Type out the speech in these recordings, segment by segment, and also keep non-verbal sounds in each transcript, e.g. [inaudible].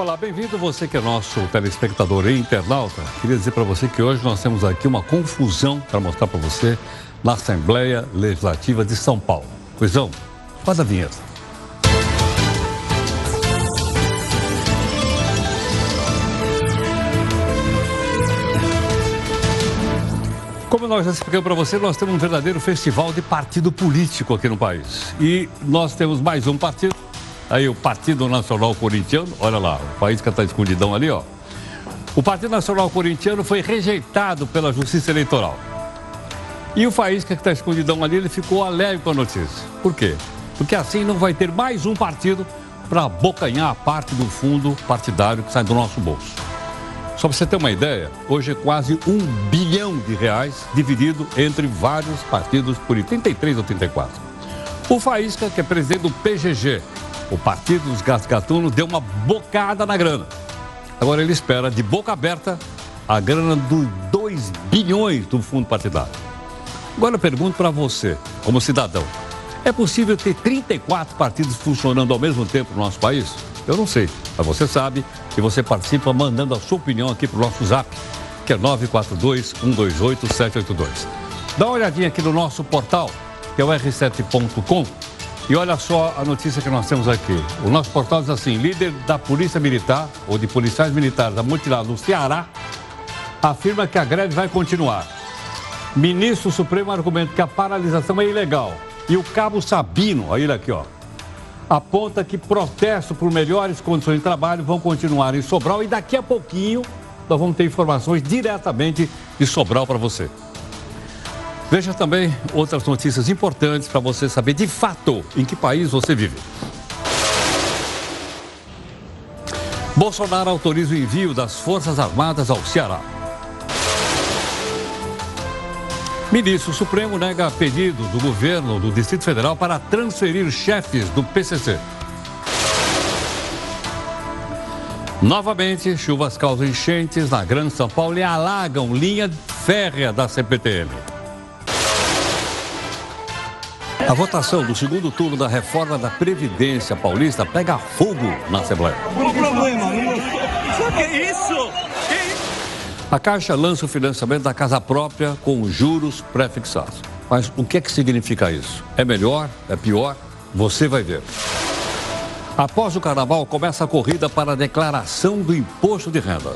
Olá, bem-vindo você que é nosso telespectador e internauta. Queria dizer para você que hoje nós temos aqui uma confusão para mostrar para você na Assembleia Legislativa de São Paulo. Coisão, faz a vinheta. Como nós já explicamos para você, nós temos um verdadeiro festival de partido político aqui no país. E nós temos mais um partido Aí o Partido Nacional Corintiano, olha lá, o país que está escondidão ali, ó. O Partido Nacional Corintiano foi rejeitado pela Justiça Eleitoral. E o Faísca que está escondidão ali, ele ficou alegre com a notícia. Por quê? Porque assim não vai ter mais um partido para abocanhar a parte do fundo partidário que sai do nosso bolso. Só para você ter uma ideia, hoje é quase um bilhão de reais dividido entre vários partidos por 33 ou 34. O Faísca, que é presidente do PGG, o Partido dos Gatunos deu uma bocada na grana. Agora ele espera, de boca aberta, a grana dos 2 bilhões do fundo partidário. Agora eu pergunto para você, como cidadão: é possível ter 34 partidos funcionando ao mesmo tempo no nosso país? Eu não sei, mas você sabe e você participa mandando a sua opinião aqui para o nosso zap, que é 942-128-782. Dá uma olhadinha aqui no nosso portal, que é o r7.com e olha só a notícia que nós temos aqui. O nosso portal diz assim: líder da Polícia Militar, ou de policiais militares da mutilada no Ceará, afirma que a greve vai continuar. Ministro Supremo argumenta que a paralisação é ilegal. E o cabo Sabino, aí ele aqui, ó, aponta que protestos por melhores condições de trabalho vão continuar em Sobral e daqui a pouquinho nós vamos ter informações diretamente de Sobral para você. Veja também outras notícias importantes para você saber de fato em que país você vive. Bolsonaro autoriza o envio das Forças Armadas ao Ceará. Ministro Supremo nega pedido do governo do Distrito Federal para transferir chefes do PCC. Novamente, chuvas causam enchentes na Grande São Paulo e alagam linha férrea da CPTM. A votação do segundo turno da reforma da Previdência Paulista pega fogo na Assembleia. Qual o problema? O que é isso? A Caixa lança o financiamento da casa própria com juros pré-fixados. Mas o que é que significa isso? É melhor? É pior? Você vai ver. Após o carnaval, começa a corrida para a declaração do imposto de renda.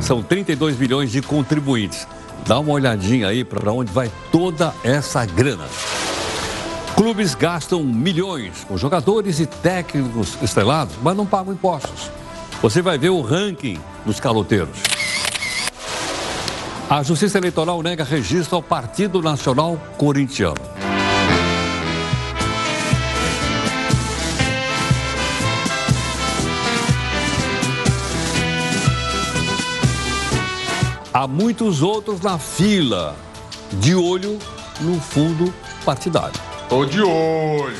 São 32 milhões de contribuintes. Dá uma olhadinha aí para onde vai toda essa grana. Clubes gastam milhões com jogadores e técnicos estrelados, mas não pagam impostos. Você vai ver o ranking dos caloteiros. A Justiça Eleitoral nega registro ao Partido Nacional Corintiano. Há muitos outros na fila, de olho no fundo partidário. Tô de olho.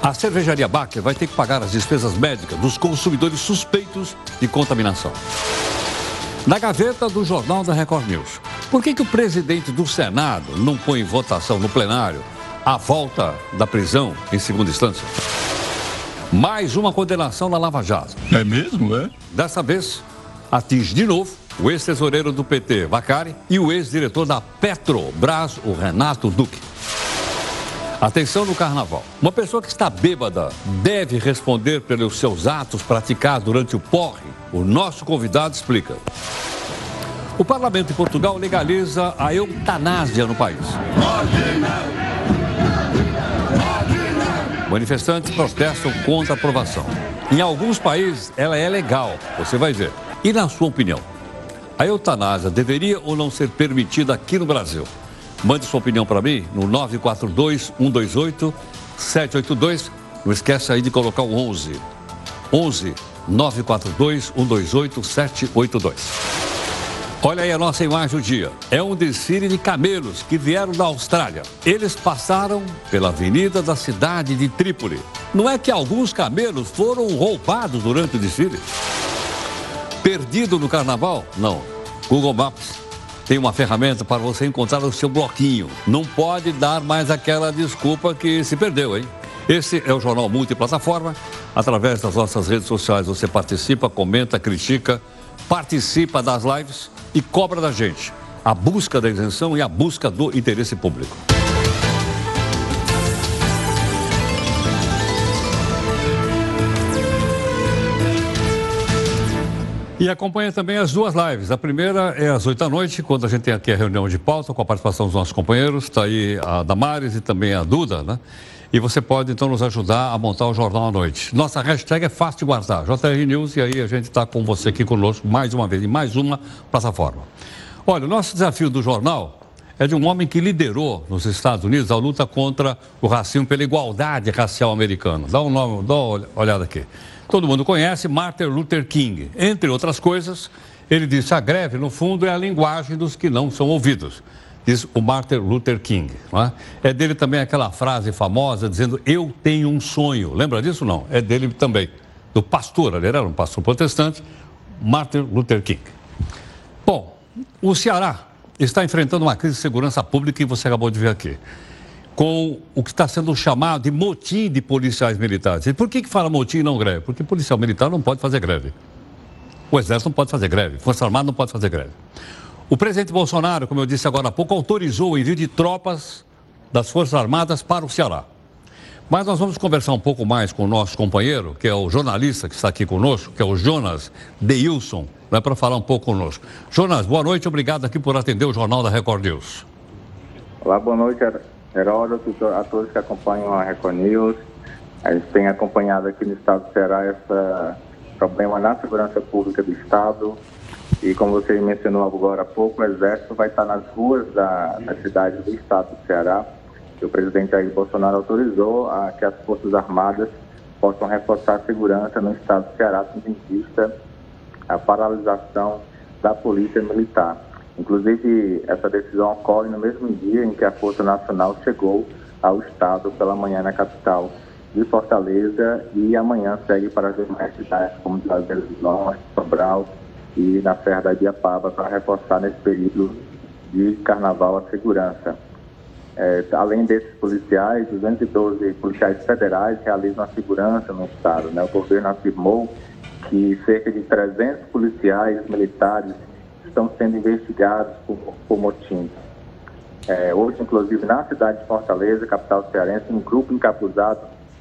A cervejaria Baker vai ter que pagar as despesas médicas dos consumidores suspeitos de contaminação. Na gaveta do Jornal da Record News, por que, que o presidente do Senado não põe em votação no plenário a volta da prisão em segunda instância? Mais uma condenação na Lava Jato. É mesmo, é? Dessa vez, atinge de novo o ex-tesoureiro do PT, Vacari, e o ex-diretor da Petrobras, o Renato Duque. Atenção no carnaval. Uma pessoa que está bêbada deve responder pelos seus atos praticados durante o porre. O nosso convidado explica. O parlamento de Portugal legaliza a eutanásia no país. Manifestantes protestam contra a aprovação. Em alguns países, ela é legal, você vai ver. E na sua opinião, a eutanásia deveria ou não ser permitida aqui no Brasil? Mande sua opinião para mim no 942-128-782. Não esquece aí de colocar o 11. 11 942-128-782. Olha aí a nossa imagem do dia. É um desfile de camelos que vieram da Austrália. Eles passaram pela avenida da cidade de Trípoli. Não é que alguns camelos foram roubados durante o desfile? Perdido no carnaval? Não. Google Maps tem uma ferramenta para você encontrar o seu bloquinho. Não pode dar mais aquela desculpa que se perdeu, hein? Esse é o Jornal Multiplataforma. Através das nossas redes sociais você participa, comenta, critica, participa das lives e cobra da gente a busca da isenção e a busca do interesse público. E acompanha também as duas lives. A primeira é às 8 da noite, quando a gente tem aqui a reunião de pauta com a participação dos nossos companheiros. Está aí a Damares e também a Duda, né? E você pode então nos ajudar a montar o jornal à noite. Nossa hashtag é fácil de guardar, JR News, e aí a gente está com você aqui conosco mais uma vez, em mais uma plataforma. Olha, o nosso desafio do jornal é de um homem que liderou nos Estados Unidos a luta contra o racismo pela igualdade racial americana. Dá um nome, dá uma olhada aqui todo mundo conhece, Martin Luther King. Entre outras coisas, ele disse: a greve, no fundo, é a linguagem dos que não são ouvidos. Diz o Martin Luther King. É? é? dele também aquela frase famosa dizendo: Eu tenho um sonho. Lembra disso? Não. É dele também. Do pastor, ele era um pastor protestante, Martin Luther King. Bom, o Ceará está enfrentando uma crise de segurança pública que você acabou de ver aqui com o que está sendo chamado de motim de policiais militares. E por que, que fala motim e não greve? Porque policial militar não pode fazer greve. O Exército não pode fazer greve. Força Armada não pode fazer greve. O presidente Bolsonaro, como eu disse agora há pouco, autorizou o envio de tropas das Forças Armadas para o Ceará. Mas nós vamos conversar um pouco mais com o nosso companheiro, que é o jornalista que está aqui conosco, que é o Jonas Deilson, né, para falar um pouco conosco. Jonas, boa noite, obrigado aqui por atender o Jornal da Record News. Olá, boa noite, Heródoto, a todos que acompanham a Record News. A gente tem acompanhado aqui no estado do Ceará esse problema na segurança pública do estado. E como você mencionou agora há pouco, o Exército vai estar nas ruas da, da cidade do estado do Ceará. E o presidente Jair Bolsonaro autorizou a que as Forças Armadas possam reforçar a segurança no estado do Ceará, tendo em vista a paralisação da Polícia Militar. Inclusive, essa decisão ocorre no mesmo dia em que a Força Nacional chegou ao Estado pela manhã na capital de Fortaleza e amanhã segue para as demais cidades, como Juazeiro do Norte, Sobral e na Serra da Diapaba, para reforçar nesse período de carnaval a segurança. É, além desses policiais, 212 policiais federais realizam a segurança no Estado. Né? O governo afirmou que cerca de 300 policiais militares estão sendo investigados por, por motim. É, hoje, inclusive, na cidade de Fortaleza, capital cearense, um grupo encapuzado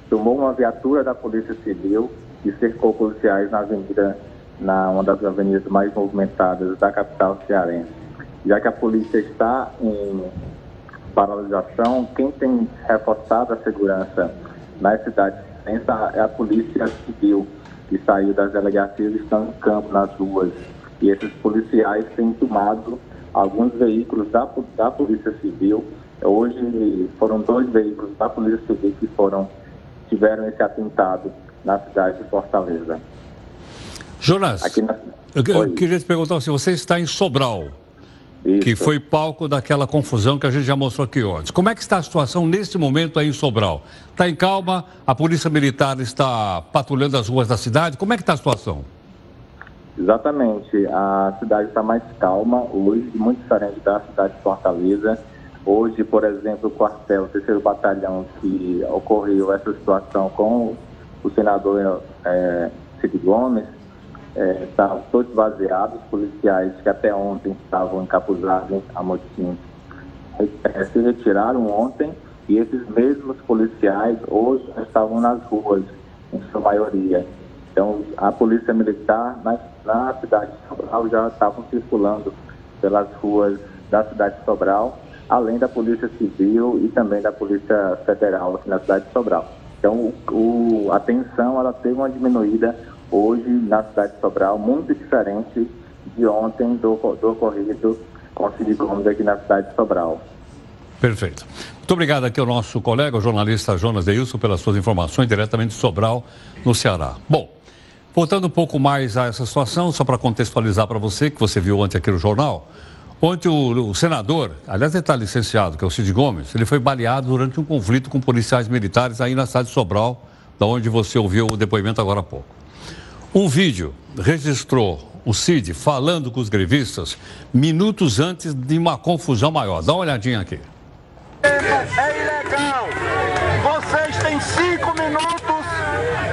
tomou uma viatura da Polícia Civil e cercou policiais na avenida, na uma das avenidas mais movimentadas da capital cearense. Já que a polícia está em paralisação, quem tem reforçado a segurança nas cidades é a Polícia Civil, que saiu das delegacias e estão em campo nas ruas e esses policiais têm tomado alguns veículos da, da Polícia Civil. Hoje foram dois veículos da Polícia Civil que foram tiveram esse atentado na cidade de Fortaleza. Jonas, na... eu, eu queria te perguntar se você está em Sobral, Isso. que foi palco daquela confusão que a gente já mostrou aqui antes. Como é que está a situação neste momento aí em Sobral? Está em calma? A Polícia Militar está patrulhando as ruas da cidade? Como é que está a situação? Exatamente. A cidade está mais calma hoje, muito diferente da cidade de Fortaleza. Hoje, por exemplo, o quartel, o terceiro batalhão, que ocorreu essa situação com o senador é, Cid Gomes, é, estavam todos vaziados, policiais que até ontem estavam encapuzados a motim é, se retiraram ontem e esses mesmos policiais hoje estavam nas ruas, em sua maioria. Então, a polícia militar na, na cidade de Sobral já estavam circulando pelas ruas da cidade de Sobral, além da polícia civil e também da polícia federal aqui na cidade de Sobral. Então, o, a tensão ela teve uma diminuída hoje na cidade de Sobral, muito diferente de ontem do, do ocorrido com o Cid Gomes aqui na cidade de Sobral. Perfeito. Muito obrigado aqui ao nosso colega, o jornalista Jonas Deilson, pelas suas informações diretamente de Sobral, no Ceará. Bom, Voltando um pouco mais a essa situação, só para contextualizar para você, que você viu ontem aqui no jornal, ontem o, o senador, aliás ele está licenciado, que é o Cid Gomes, ele foi baleado durante um conflito com policiais militares aí na cidade de Sobral, da onde você ouviu o depoimento agora há pouco. Um vídeo registrou o Cid falando com os grevistas minutos antes de uma confusão maior. Dá uma olhadinha aqui. É ilegal. Vocês têm cinco minutos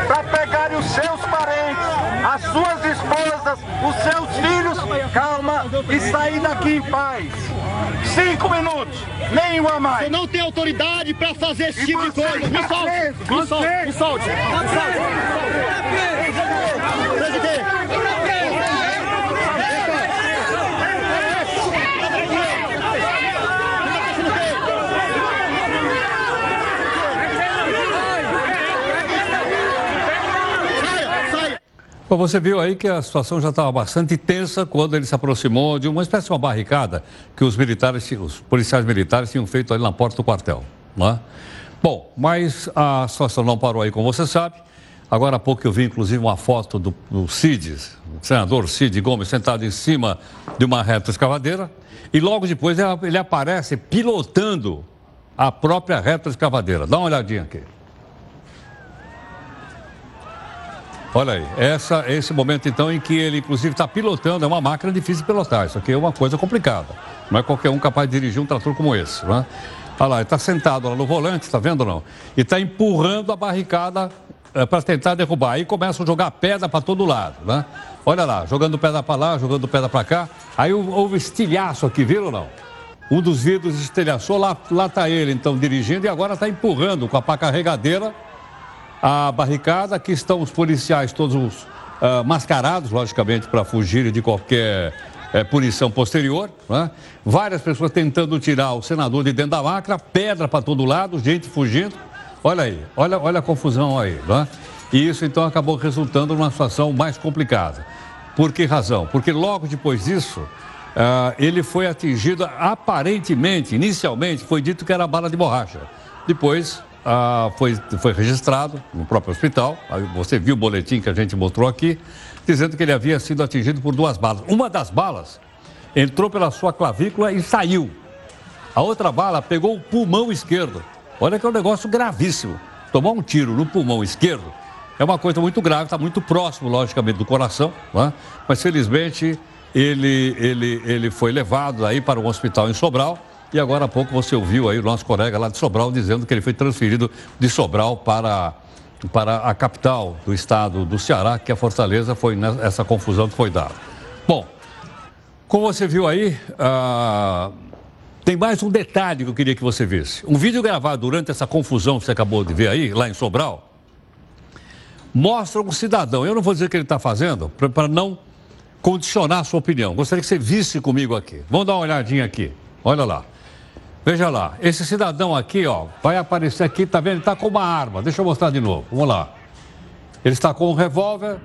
para pegarem os seus as suas esposas, os seus filhos, calma, e sair daqui em paz. Cinco minutos, nenhuma mais. Você não tem autoridade para fazer esse tipo de coisa. Me solte, me solte, me solte. Me solte. Presidente. Bom, você viu aí que a situação já estava bastante tensa quando ele se aproximou de uma espécie de uma barricada que os militares, os policiais militares tinham feito ali na porta do quartel. Né? Bom, mas a situação não parou aí, como você sabe. Agora há pouco eu vi, inclusive, uma foto do, do Cid, o senador Cid Gomes, sentado em cima de uma reta escavadeira. E logo depois ele aparece pilotando a própria reta escavadeira. Dá uma olhadinha aqui. Olha aí, essa, esse momento então em que ele inclusive está pilotando, é uma máquina difícil de pilotar, isso aqui é uma coisa complicada. Não é qualquer um capaz de dirigir um trator como esse, não é? Olha lá, ele está sentado lá no volante, está vendo ou não? E está empurrando a barricada é, para tentar derrubar. Aí começam a jogar pedra para todo lado, né? Olha lá, jogando pedra para lá, jogando pedra para cá. Aí houve estilhaço aqui, viram ou não? Um dos vidros estilhaçou, lá, lá está ele então dirigindo e agora está empurrando com a pá carregadeira a barricada. Aqui estão os policiais todos uh, mascarados, logicamente, para fugirem de qualquer uh, punição posterior. Né? Várias pessoas tentando tirar o senador de dentro da máquina, pedra para todo lado, gente fugindo. Olha aí, olha, olha a confusão aí. Né? E isso então acabou resultando numa situação mais complicada. Por que razão? Porque logo depois disso, uh, ele foi atingido, aparentemente, inicialmente, foi dito que era bala de borracha. Depois, ah, foi, foi registrado no próprio hospital. Você viu o boletim que a gente mostrou aqui, dizendo que ele havia sido atingido por duas balas. Uma das balas entrou pela sua clavícula e saiu. A outra bala pegou o pulmão esquerdo. Olha que é um negócio gravíssimo. Tomar um tiro no pulmão esquerdo é uma coisa muito grave, está muito próximo, logicamente, do coração, é? mas felizmente ele, ele, ele foi levado aí para um hospital em Sobral e agora há pouco você ouviu aí o nosso colega lá de Sobral dizendo que ele foi transferido de Sobral para, para a capital do estado do Ceará, que é Fortaleza, foi nessa confusão que foi dada. Bom, como você viu aí, ah, tem mais um detalhe que eu queria que você visse. Um vídeo gravado durante essa confusão que você acabou de ver aí, lá em Sobral, mostra um cidadão. Eu não vou dizer o que ele está fazendo, para não condicionar a sua opinião. Gostaria que você visse comigo aqui. Vamos dar uma olhadinha aqui. Olha lá. Veja lá, esse cidadão aqui, ó, vai aparecer aqui, tá vendo? Ele está com uma arma. Deixa eu mostrar de novo. Vamos lá. Ele está com um revólver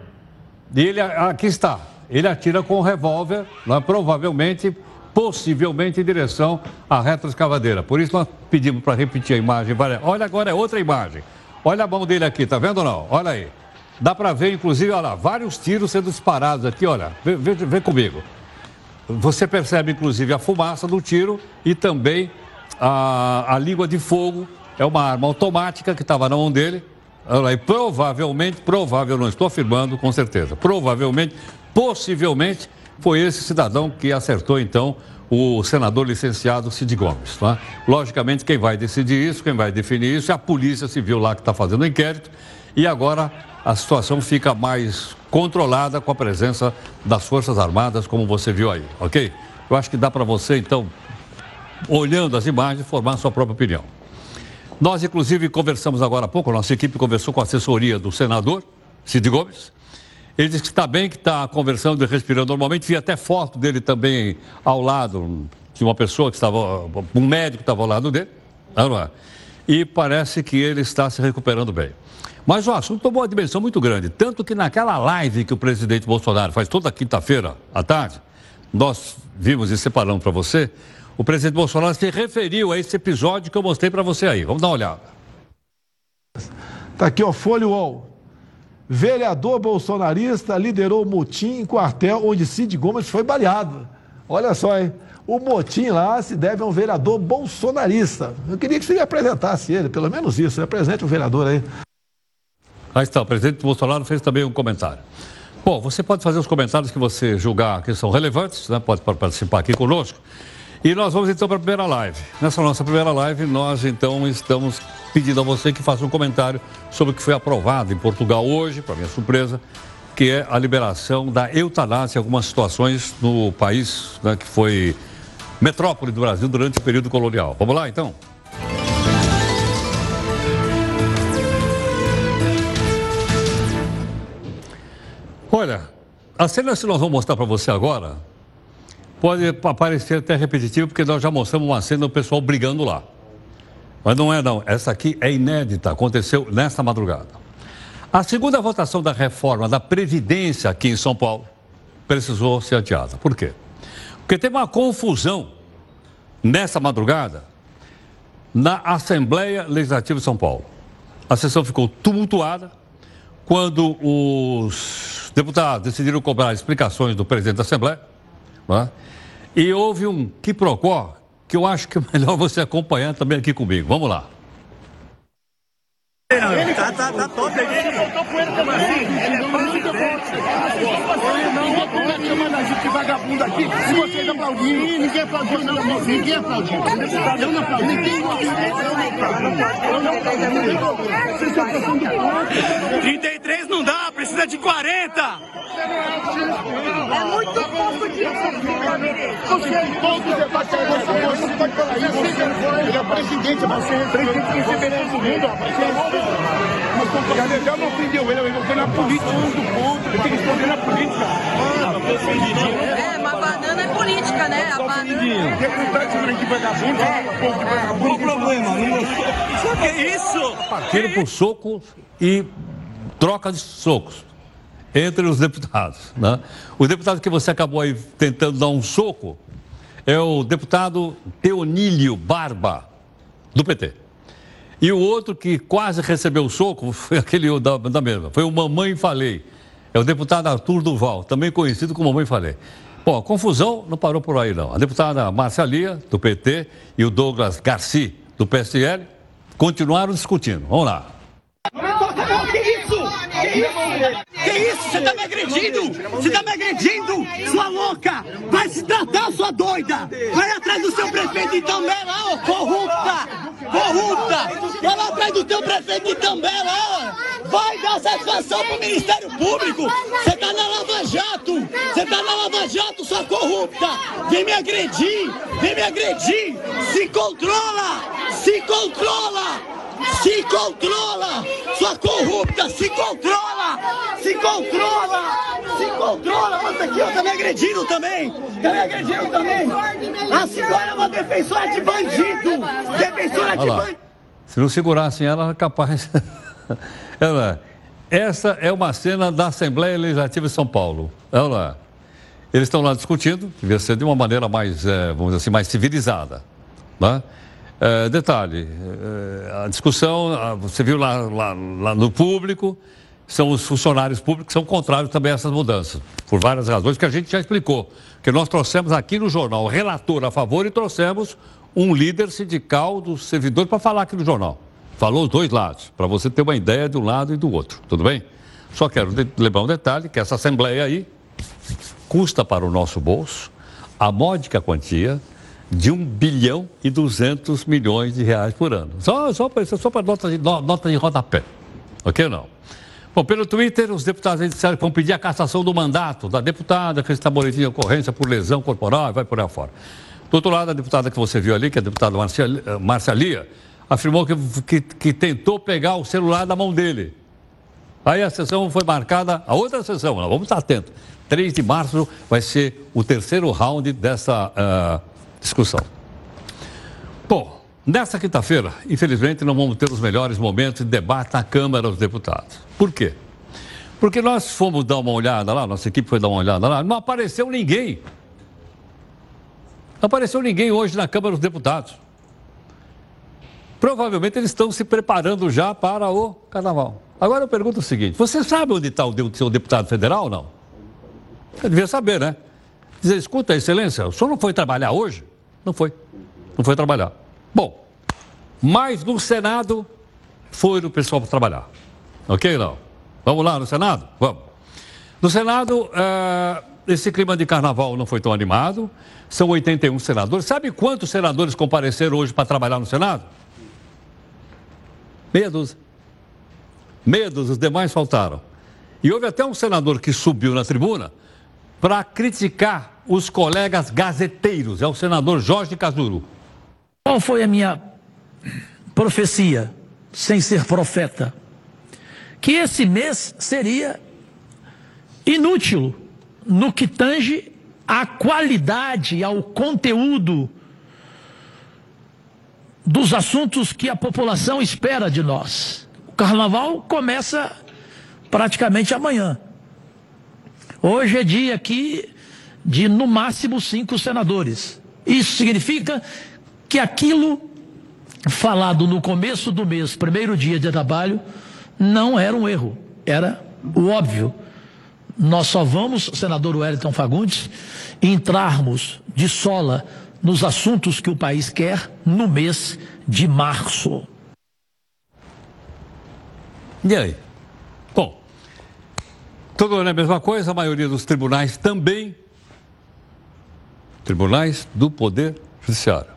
e ele aqui está. Ele atira com um revólver, é? provavelmente, possivelmente em direção à retroescavadeira. Por isso nós pedimos para repetir a imagem. Olha agora é outra imagem. Olha a mão dele aqui, tá vendo ou não? Olha aí. Dá para ver, inclusive, olha lá, vários tiros sendo disparados aqui, olha. Vê comigo. Você percebe, inclusive, a fumaça do tiro e também a, a língua de fogo é uma arma automática que estava na mão dele. E provavelmente, provável, não estou afirmando com certeza, provavelmente, possivelmente, foi esse cidadão que acertou então o senador licenciado Cid Gomes. Tá? Logicamente, quem vai decidir isso, quem vai definir isso é a Polícia Civil lá que está fazendo o inquérito. E agora a situação fica mais controlada com a presença das Forças Armadas, como você viu aí, ok? Eu acho que dá para você, então, olhando as imagens, formar sua própria opinião. Nós, inclusive, conversamos agora há pouco, nossa equipe conversou com a assessoria do senador, Cid Gomes. Ele disse que está bem, que está conversando e respirando normalmente. Vi até foto dele também ao lado de uma pessoa que estava, um médico que estava ao lado dele. E parece que ele está se recuperando bem. Mas o assunto tomou uma dimensão muito grande. Tanto que naquela live que o presidente Bolsonaro faz toda quinta-feira à tarde, nós vimos e separamos para você, o presidente Bolsonaro se referiu a esse episódio que eu mostrei para você aí. Vamos dar uma olhada. Está aqui, ó, Folha UOL. Vereador bolsonarista liderou motim em quartel onde Cid Gomes foi baleado. Olha só, hein? O motim lá se deve a um vereador bolsonarista. Eu queria que você apresentasse ele, pelo menos isso. Apresente o vereador aí. Aí está, o presidente Bolsonaro fez também um comentário. Bom, você pode fazer os comentários que você julgar que são relevantes, né? pode participar aqui conosco. E nós vamos então para a primeira live. Nessa nossa primeira live, nós então estamos pedindo a você que faça um comentário sobre o que foi aprovado em Portugal hoje, para minha surpresa, que é a liberação da eutanásia em algumas situações no país né, que foi metrópole do Brasil durante o período colonial. Vamos lá então? Olha, a cena que nós vamos mostrar para você agora pode parecer até repetitivo, porque nós já mostramos uma cena do pessoal brigando lá. Mas não é não, essa aqui é inédita, aconteceu nesta madrugada. A segunda votação da reforma da Previdência aqui em São Paulo precisou ser adiada. Por quê? Porque teve uma confusão nessa madrugada na Assembleia Legislativa de São Paulo. A sessão ficou tumultuada quando os deputados decidiram cobrar explicações do presidente da Assembleia. É? E houve um quiprocó que eu acho que é melhor [laughs] você acompanhar também aqui comigo. Vamos lá. Ele tá, tá, tá top aqui. Ele tô com ele assim? Ele é presidente. Não, não pode chamar a gente de vagabundo aqui se vocês aplaudirem. Ninguém aplaudiu, não. Ninguém aplaudiu. Eu não aplaudi. Ninguém Eu não aplaudi. Vocês estão passando ponto. 33 não dá, precisa de 40. É muito pouco dinheiro. Você é pouco, você pode falar isso. Você não pode falar isso. Ele é presidente, você é presidente que você merece o mundo, rapaz. É já não ofendeu ele, ele ofendeu na política do ponto. Ele tem que esconder na política. É, mas banana é política, né? A banana. Deputado de branco de vagabundo, povo de vagabundo. Qual o problema? O que é isso? Partiram por soco e troca de socos entre os deputados. Né? O deputado que você acabou aí tentando dar um soco é o deputado Teonílio Barba, do PT. E o outro que quase recebeu o soco foi [laughs] aquele da, da mesma, foi o Mamãe Falei. É o deputado Arthur Duval, também conhecido como Mamãe Falei. Bom, a confusão não parou por aí, não. A deputada Marcia Lia, do PT, e o Douglas Garci, do PSL, continuaram discutindo. Vamos lá. Que isso? Você tá me agredindo? Você tá me agredindo? Sua louca! Vai se tratar, sua doida! Vai atrás do seu prefeito de Itambé lá, ô corrupta! Corrupta! Vai lá atrás do teu prefeito de Itambé lá! Vai dar satisfação pro Ministério Público! Você tá na Lava Jato! Você tá na Lava Jato, sua corrupta! Vem me agredir! Vem me agredir! Se controla! Se controla! Se controla! Sua corrupta, se controla! Se controla! Se controla! Mas aqui, ó, tá me agredindo também! Tá me agredindo também! A senhora é uma defensora de bandido! Defensora de bandido! Se não segurassem ela, era capaz. [laughs] ela, essa é uma cena da Assembleia Legislativa de São Paulo. Olha lá. Eles estão lá discutindo, devia ser de uma maneira mais, eh, vamos dizer assim, mais civilizada. Né? Eh, detalhe, eh, a discussão, ah, você viu lá, lá, lá no público, são os funcionários públicos que são contrários também a essas mudanças, por várias razões que a gente já explicou. Que nós trouxemos aqui no jornal relator a favor e trouxemos um líder sindical dos servidores para falar aqui no jornal. Falou os dois lados, para você ter uma ideia de um lado e do outro, tudo bem? Só quero lembrar um detalhe, que essa assembleia aí custa para o nosso bolso a módica quantia de 1 bilhão e 200 milhões de reais por ano. Só, só para só para nota de, no- nota de rodapé. Ok ou não? Bom, pelo Twitter, os deputados disseram que vão pedir a cassação do mandato da deputada que está boletim de ocorrência por lesão corporal e vai por aí fora. Do outro lado, a deputada que você viu ali, que é a deputada Marcia, eh, Marcia Lia, afirmou que, que, que tentou pegar o celular da mão dele. Aí a sessão foi marcada, a outra sessão, vamos estar atentos. 3 de março vai ser o terceiro round dessa ah, discussão. Bom, nessa quinta-feira, infelizmente, não vamos ter os melhores momentos de debate na Câmara dos Deputados. Por quê? Porque nós fomos dar uma olhada lá, nossa equipe foi dar uma olhada lá, não apareceu ninguém. Não apareceu ninguém hoje na Câmara dos Deputados. Provavelmente eles estão se preparando já para o carnaval. Agora eu pergunto o seguinte: você sabe onde está o seu deputado federal ou não? Você devia saber, né? Dizer, escuta, Excelência, o senhor não foi trabalhar hoje? Não foi. Não foi trabalhar. Bom, mas no Senado foi o pessoal para trabalhar. Ok, não? Vamos lá no Senado? Vamos. No Senado, eh, esse clima de carnaval não foi tão animado. São 81 senadores. Sabe quantos senadores compareceram hoje para trabalhar no Senado? Meia dúzia. Meia dúzia, os demais faltaram. E houve até um senador que subiu na tribuna para criticar os colegas gazeteiros. É o senador Jorge Casuru. Qual foi a minha profecia, sem ser profeta? Que esse mês seria inútil no que tange à qualidade, ao conteúdo dos assuntos que a população espera de nós. O carnaval começa praticamente amanhã. Hoje é dia aqui de no máximo cinco senadores. Isso significa que aquilo falado no começo do mês, primeiro dia de trabalho, não era um erro, era o óbvio. Nós só vamos, senador Wellington Fagundes, entrarmos de sola nos assuntos que o país quer no mês de março. E aí? Bom, tudo é a mesma coisa, a maioria dos tribunais também. Tribunais do Poder Judiciário.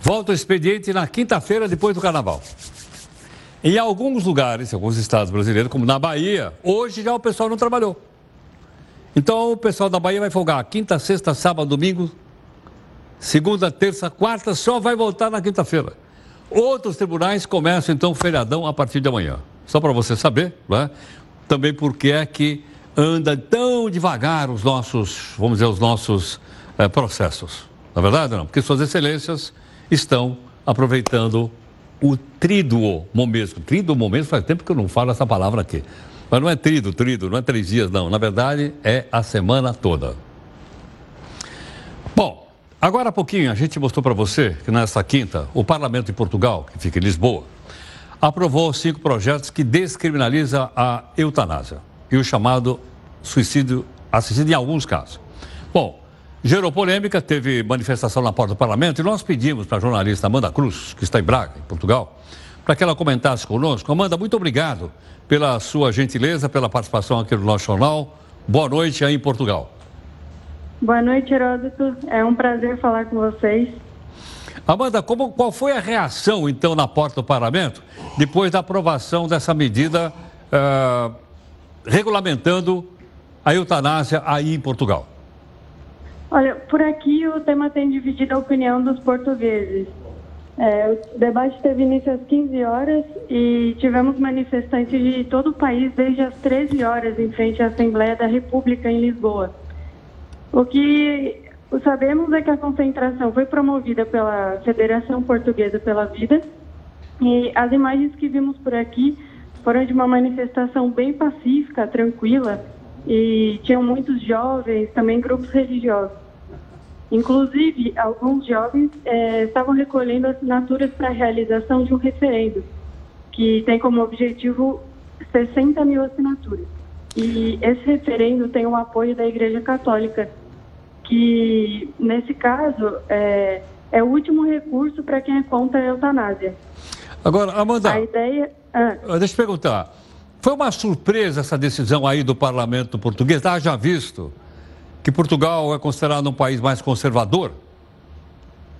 Volta o expediente na quinta-feira depois do carnaval. Em alguns lugares, em alguns estados brasileiros, como na Bahia, hoje já o pessoal não trabalhou. Então o pessoal da Bahia vai folgar quinta, sexta, sábado, domingo, segunda, terça, quarta, só vai voltar na quinta-feira. Outros tribunais começam então o feriadão a partir de amanhã. Só para você saber, né? também porque é que anda tão devagar os nossos, vamos dizer, os nossos é, processos. Na verdade, não? Porque Suas Excelências estão aproveitando o tríduo momento. Tríduo momento faz tempo que eu não falo essa palavra aqui. Mas não é trido, trido, não é três dias, não. Na verdade, é a semana toda. Bom, agora há pouquinho a gente mostrou para você que nesta quinta, o Parlamento de Portugal, que fica em Lisboa, aprovou cinco projetos que descriminaliza a eutanásia e o chamado suicídio assistido em alguns casos. Bom, gerou polêmica, teve manifestação na porta do parlamento e nós pedimos para a jornalista Amanda Cruz, que está em Braga, em Portugal, para que ela comentasse conosco. Amanda, muito obrigado pela sua gentileza, pela participação aqui no nosso jornal. Boa noite aí em Portugal. Boa noite, Heródoto. É um prazer falar com vocês. Amanda, como, qual foi a reação, então, na porta do parlamento, depois da aprovação dessa medida uh, regulamentando a eutanásia aí em Portugal? Olha, por aqui o tema tem dividido a opinião dos portugueses. É, o debate teve início às 15 horas e tivemos manifestantes de todo o país desde as 13 horas em frente à Assembleia da República em Lisboa. O que Sabemos é que a concentração foi promovida pela Federação Portuguesa pela Vida e as imagens que vimos por aqui foram de uma manifestação bem pacífica, tranquila e tinham muitos jovens, também grupos religiosos. Inclusive, alguns jovens é, estavam recolhendo assinaturas para a realização de um referendo, que tem como objetivo 60 mil assinaturas. E esse referendo tem o apoio da Igreja Católica, que, nesse caso, é, é o último recurso para quem é contra a eutanásia. Agora, Amanda, a ideia... Ah. deixa eu perguntar, foi uma surpresa essa decisão aí do parlamento português? Já visto que Portugal é considerado um país mais conservador?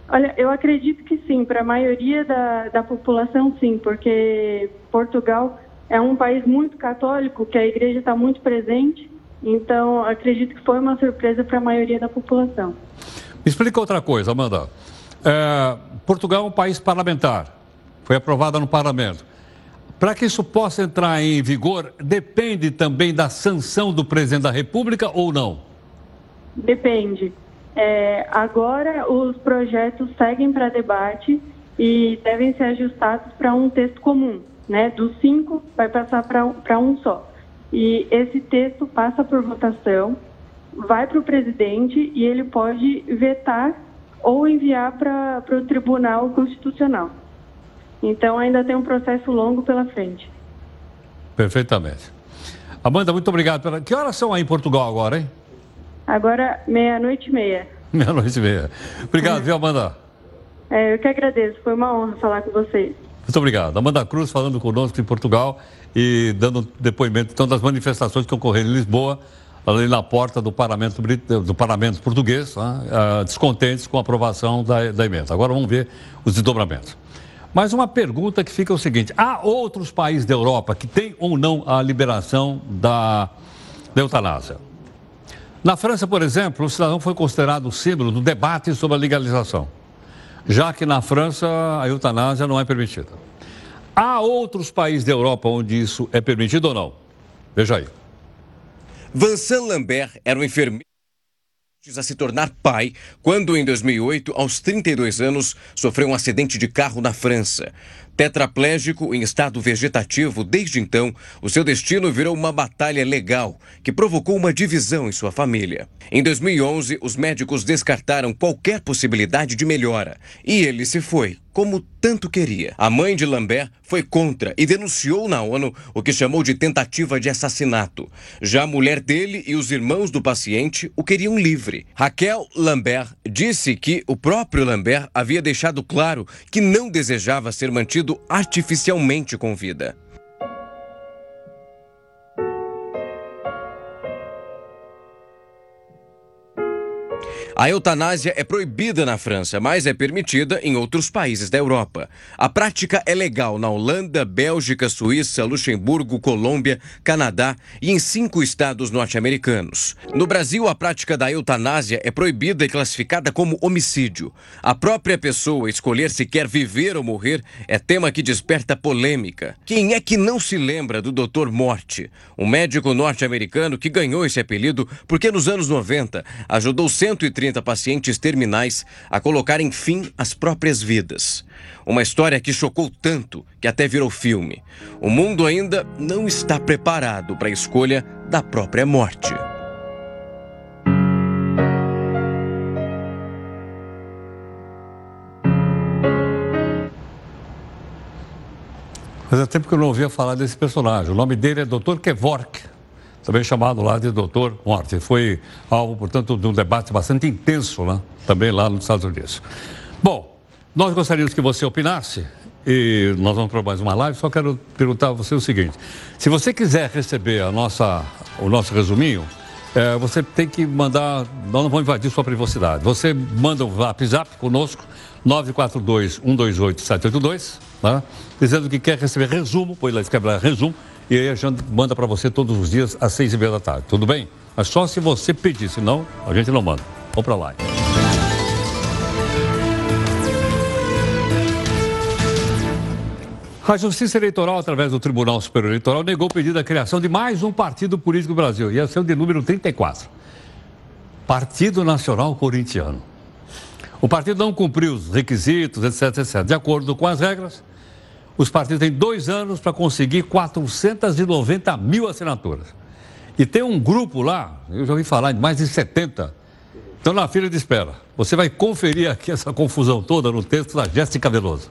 Olha, eu acredito que sim, para a maioria da, da população sim, porque Portugal é um país muito católico, que a igreja está muito presente então, acredito que foi uma surpresa para a maioria da população. Me explica outra coisa, Amanda. É, Portugal é um país parlamentar, foi aprovada no parlamento. Para que isso possa entrar em vigor, depende também da sanção do presidente da República ou não? Depende. É, agora, os projetos seguem para debate e devem ser ajustados para um texto comum. Né? Dos cinco, vai passar para um só. E esse texto passa por votação, vai para o presidente e ele pode vetar ou enviar para o Tribunal Constitucional. Então ainda tem um processo longo pela frente. Perfeitamente. Amanda, muito obrigado. Pela... Que horas são aí em Portugal agora, hein? Agora, meia-noite e meia. [laughs] Meia-noite e meia. Obrigado, viu, Amanda? É, eu que agradeço. Foi uma honra falar com vocês. Muito obrigado. Amanda Cruz falando conosco em Portugal e dando depoimento então das manifestações que ocorreram em Lisboa ali na porta do parlamento, do parlamento português, né, uh, descontentes com a aprovação da, da emenda. Agora vamos ver os desdobramentos. Mas uma pergunta que fica é o seguinte: há outros países da Europa que têm ou não a liberação da, da eutanásia? Na França, por exemplo, o cidadão foi considerado símbolo do debate sobre a legalização, já que na França a eutanásia não é permitida. Há outros países da Europa onde isso é permitido ou não? Veja aí. Vincent Lambert era um enfermeiro a se tornar pai quando, em 2008, aos 32 anos, sofreu um acidente de carro na França. Tetraplégico em estado vegetativo desde então, o seu destino virou uma batalha legal que provocou uma divisão em sua família. Em 2011, os médicos descartaram qualquer possibilidade de melhora e ele se foi, como tanto queria. A mãe de Lambert foi contra e denunciou na ONU o que chamou de tentativa de assassinato. Já a mulher dele e os irmãos do paciente o queriam livre. Raquel Lambert disse que o próprio Lambert havia deixado claro que não desejava ser mantido artificialmente com vida. A eutanásia é proibida na França, mas é permitida em outros países da Europa. A prática é legal na Holanda, Bélgica, Suíça, Luxemburgo, Colômbia, Canadá e em cinco estados norte-americanos. No Brasil, a prática da eutanásia é proibida e classificada como homicídio. A própria pessoa escolher se quer viver ou morrer é tema que desperta polêmica. Quem é que não se lembra do Dr. Morte, um médico norte-americano que ganhou esse apelido porque nos anos 90 ajudou 130 30 pacientes terminais a colocarem fim às próprias vidas. Uma história que chocou tanto que até virou filme. O mundo ainda não está preparado para a escolha da própria morte. Fazia tempo que eu não ouvia falar desse personagem. O nome dele é Dr. Kevork também chamado lá de Doutor Morte. Foi alvo, portanto, de um debate bastante intenso né? também lá nos Estados Unidos. Bom, nós gostaríamos que você opinasse e nós vamos para mais uma live. Só quero perguntar a você o seguinte: se você quiser receber a nossa, o nosso resuminho, é, você tem que mandar. Nós não vamos invadir sua privacidade. Você manda um WhatsApp conosco, 942-128-782, né? dizendo que quer receber resumo, pois lá escreve resumo e aí a gente manda para você todos os dias às seis e meia da tarde. Tudo bem? Mas só se você pedir, senão a gente não manda. Vamos para lá. A Justiça Eleitoral, através do Tribunal Superior Eleitoral, negou o pedido da criação de mais um partido político no Brasil. Ia ser o de número 34. Partido Nacional Corintiano. O partido não cumpriu os requisitos, etc, etc. De acordo com as regras, os partidos têm dois anos para conseguir 490 mil assinaturas. E tem um grupo lá, eu já ouvi falar de mais de 70, estão na fila de espera. Você vai conferir aqui essa confusão toda no texto da Jéssica Veloso.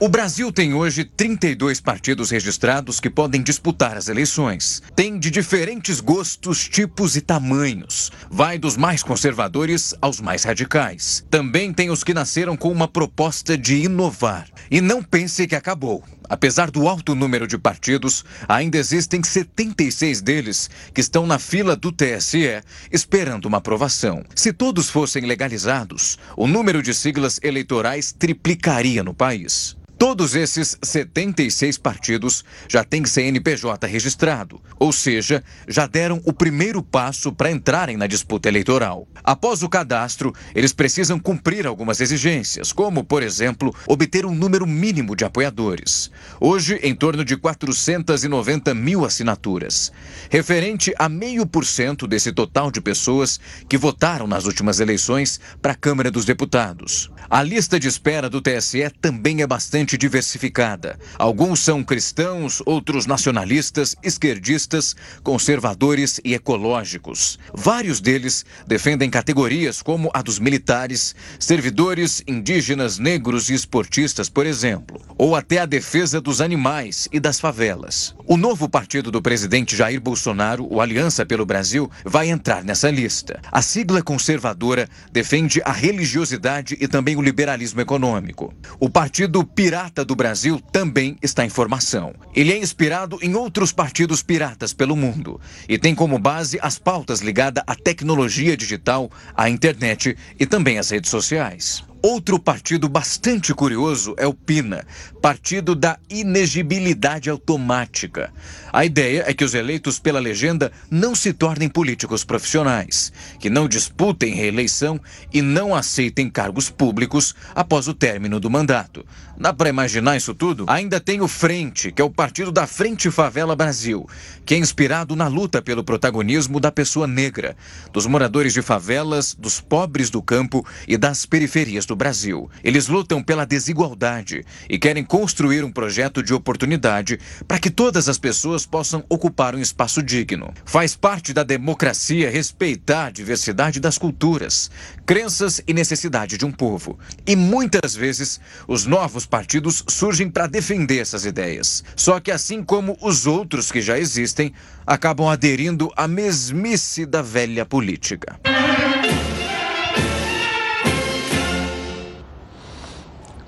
O Brasil tem hoje 32 partidos registrados que podem disputar as eleições. Tem de diferentes gostos, tipos e tamanhos. Vai dos mais conservadores aos mais radicais. Também tem os que nasceram com uma proposta de inovar. E não pense que acabou. Apesar do alto número de partidos, ainda existem 76 deles que estão na fila do TSE esperando uma aprovação. Se todos fossem legalizados, o número de siglas eleitorais triplicaria no país. Todos esses 76 partidos já têm CNPJ registrado, ou seja, já deram o primeiro passo para entrarem na disputa eleitoral. Após o cadastro, eles precisam cumprir algumas exigências, como, por exemplo, obter um número mínimo de apoiadores. Hoje, em torno de 490 mil assinaturas, referente a meio por cento desse total de pessoas que votaram nas últimas eleições para a Câmara dos Deputados. A lista de espera do TSE também é bastante diversificada. Alguns são cristãos, outros nacionalistas, esquerdistas, conservadores e ecológicos. Vários deles defendem categorias como a dos militares, servidores, indígenas, negros e esportistas, por exemplo, ou até a defesa dos animais e das favelas. O novo partido do presidente Jair Bolsonaro, o Aliança pelo Brasil, vai entrar nessa lista. A sigla conservadora defende a religiosidade e também o liberalismo econômico. O partido Pirata pirata do Brasil também está em formação. Ele é inspirado em outros partidos piratas pelo mundo e tem como base as pautas ligadas à tecnologia digital, à internet e também às redes sociais. Outro partido bastante curioso é o PINA, Partido da Inegibilidade Automática. A ideia é que os eleitos pela legenda não se tornem políticos profissionais, que não disputem reeleição e não aceitem cargos públicos após o término do mandato. Dá para imaginar isso tudo? Ainda tem o Frente, que é o partido da Frente Favela Brasil, que é inspirado na luta pelo protagonismo da pessoa negra, dos moradores de favelas, dos pobres do campo e das periferias do Brasil. Eles lutam pela desigualdade e querem construir um projeto de oportunidade para que todas as pessoas possam ocupar um espaço digno. Faz parte da democracia respeitar a diversidade das culturas, crenças e necessidade de um povo. E muitas vezes os novos partidos surgem para defender essas ideias. Só que assim como os outros que já existem, acabam aderindo à mesmice da velha política.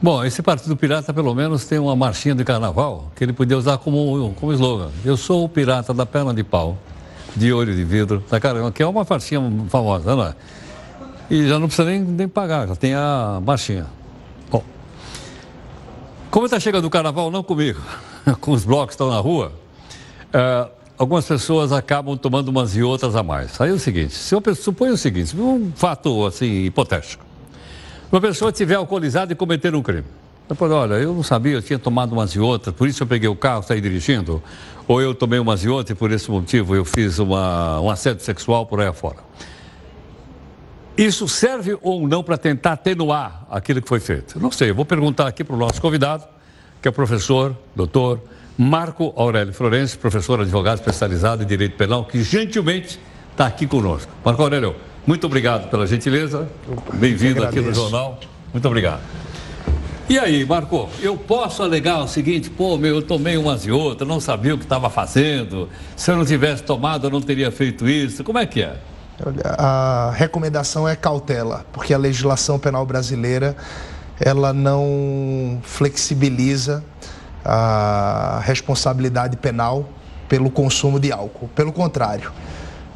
Bom, esse Partido Pirata pelo menos tem uma marchinha de carnaval que ele podia usar como, como slogan. Eu sou o pirata da perna de pau, de olho de vidro, da caramba, que é uma marchinha famosa, não é? E já não precisa nem, nem pagar, já tem a marchinha. Bom, como está chegando o carnaval, não comigo, [laughs] com os blocos que estão na rua, é, algumas pessoas acabam tomando umas e outras a mais. Aí é o seguinte, se eu suponho o seguinte, um fato assim hipotético uma pessoa estiver alcoolizada e cometer um crime. Depois, olha, eu não sabia, eu tinha tomado umas e outras, por isso eu peguei o carro, saí dirigindo. Ou eu tomei umas e outras e por esse motivo eu fiz uma, um assédio sexual por aí afora. Isso serve ou não para tentar atenuar aquilo que foi feito? Não sei, eu vou perguntar aqui para o nosso convidado, que é o professor, doutor Marco Aurélio Florencio, professor advogado especializado em Direito Penal, que gentilmente está aqui conosco. Marco Aurélio, muito obrigado pela gentileza. Bem-vindo aqui no jornal. Muito obrigado. E aí, Marco, eu posso alegar o seguinte, pô, meu, eu tomei umas e outras, não sabia o que estava fazendo. Se eu não tivesse tomado, eu não teria feito isso. Como é que é? A recomendação é cautela, porque a legislação penal brasileira ela não flexibiliza a responsabilidade penal pelo consumo de álcool. Pelo contrário,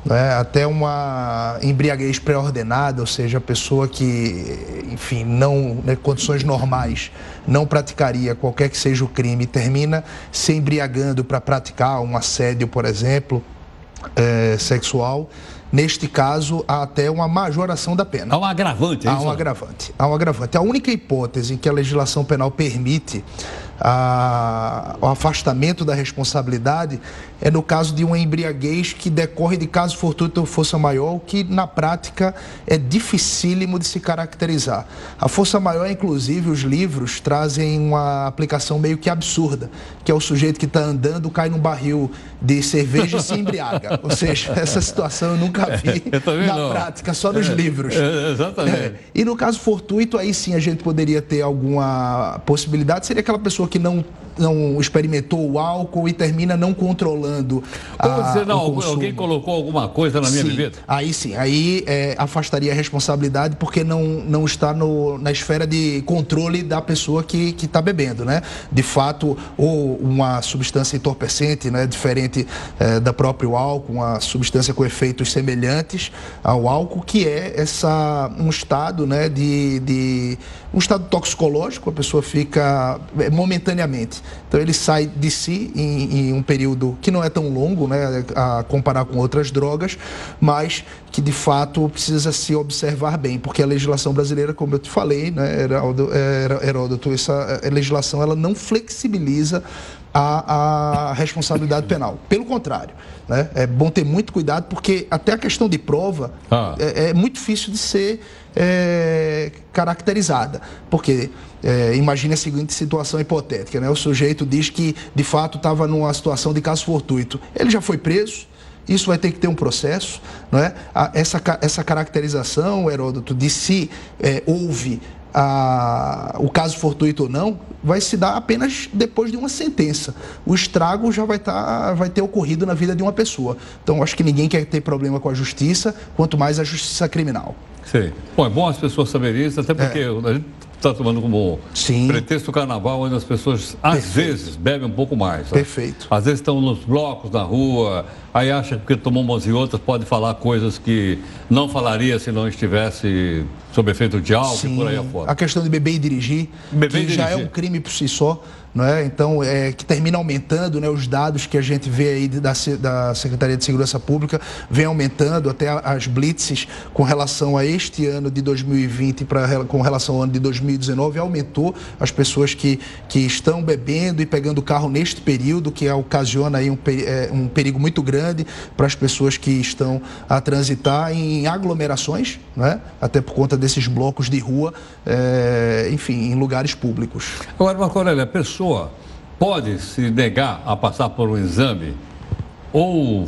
né? até uma embriaguez pré-ordenada, ou seja, a pessoa que, enfim, não, né, condições normais, não praticaria qualquer que seja o crime, termina se embriagando para praticar um assédio, por exemplo, é, sexual. Neste caso, há até uma majoração da pena. Há um agravante, é Há um agravante. Há um agravante. A única hipótese em que a legislação penal permite a, o afastamento da responsabilidade é no caso de uma embriaguez que decorre de caso fortuito ou força maior, que na prática é dificílimo de se caracterizar. A força maior, inclusive, os livros trazem uma aplicação meio que absurda, que é o sujeito que está andando, cai num barril de cerveja e se embriaga. [laughs] Ou seja, essa situação eu nunca vi eu na não. prática, só nos é, livros. É, exatamente. É. E no caso fortuito, aí sim a gente poderia ter alguma possibilidade, seria aquela pessoa que não não experimentou o álcool e termina não controlando. Ou dizer, não, alguém colocou alguma coisa na minha sim, bebida? Aí sim, aí é, afastaria a responsabilidade porque não, não está no, na esfera de controle da pessoa que está bebendo, né? De fato, ou uma substância entorpecente, né? Diferente é, da próprio álcool, uma substância com efeitos semelhantes ao álcool, que é essa, um estado, né? De, de um estado toxicológico, a pessoa fica é, momentaneamente então ele sai de si em, em, um período que não é tão longo, né, a comparar com outras drogas, mas que de fato precisa se observar bem, porque a legislação brasileira, como eu te falei, né, Heródoto, essa legislação ela não flexibiliza a, a responsabilidade penal. Pelo contrário, né? é bom ter muito cuidado, porque até a questão de prova ah. é, é, muito difícil de ser é, caracterizada. Porque é, imagine a seguinte situação hipotética: né? o sujeito diz que de fato estava numa situação de caso fortuito. Ele já foi preso. Isso vai ter que ter um processo, não é? Essa, essa caracterização, Heródoto, de se é, houve a, o caso fortuito ou não, vai se dar apenas depois de uma sentença. O estrago já vai, tá, vai ter ocorrido na vida de uma pessoa. Então, acho que ninguém quer ter problema com a justiça, quanto mais a justiça criminal. Sim. Bom, é bom as pessoas saberem isso, até porque é. Está tomando como pretexto o carnaval, onde as pessoas, às Perfeito. vezes, bebem um pouco mais. sabe? Perfeito. Às vezes estão nos blocos, na rua, aí acha que porque tomou umas e outras pode falar coisas que não falaria se não estivesse sob efeito de álcool e por aí afora. A questão de beber e dirigir, Beber que e já é dirigir. um crime por si só, é? Então, é, que termina aumentando, né? Os dados que a gente vê aí da, da Secretaria de Segurança Pública vem aumentando, até as blitzes com relação a este ano de 2020 pra, com relação ao ano de 2019, aumentou as pessoas que, que estão bebendo e pegando carro neste período, que ocasiona aí um, é, um perigo muito grande para as pessoas que estão a transitar em aglomerações, não é? Até por conta desses blocos de rua, é, enfim, em lugares públicos. Agora, Marco Aurélio, a pessoa pode se negar a passar por um exame, ou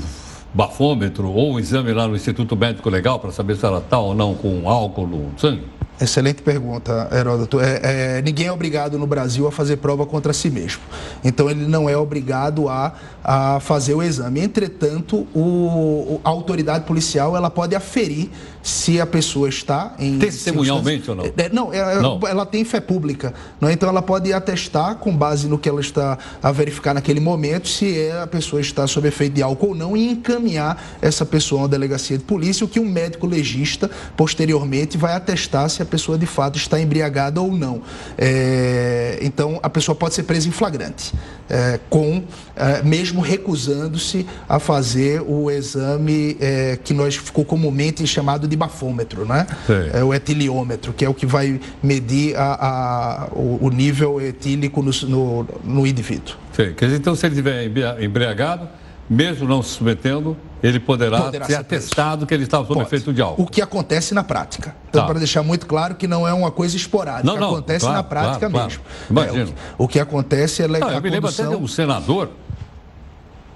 bafômetro, ou um exame lá no Instituto Médico Legal, para saber se ela está ou não com álcool no sangue? Excelente pergunta, Heródoto. É, é, ninguém é obrigado no Brasil a fazer prova contra si mesmo. Então, ele não é obrigado a, a fazer o exame. Entretanto, o- a autoridade policial ela pode aferir se a pessoa está em. Testemunhalmente ou não? É, não, é- Não. ela tem fé pública. Não é? Então, ela pode atestar, com base no que ela está a verificar naquele momento, se é- a pessoa está sob efeito de álcool ou não, e encaminhar essa pessoa a uma delegacia de polícia, o que um médico legista, posteriormente, vai atestar se a pessoa de fato está embriagada ou não. É, então, a pessoa pode ser presa em flagrante, é, com, é, mesmo recusando-se a fazer o exame é, que nós ficou comumente chamado de bafômetro, né? É o etiliômetro, que é o que vai medir a- a- o, o nível etílico no, no, no indivíduo. Sim, então, se ele estiver embria- embriagado, mesmo não se submetendo, ele poderá, Poderá ser ser atestado que ele estava sob Pode. efeito de álcool. O que acontece na prática. Então, Tá. para deixar muito claro que não é uma coisa esporádica, Não, não, acontece claro, na prática claro, mesmo. claro. É, o, Imagino. que, o que acontece é legal eu me lembro até de um senador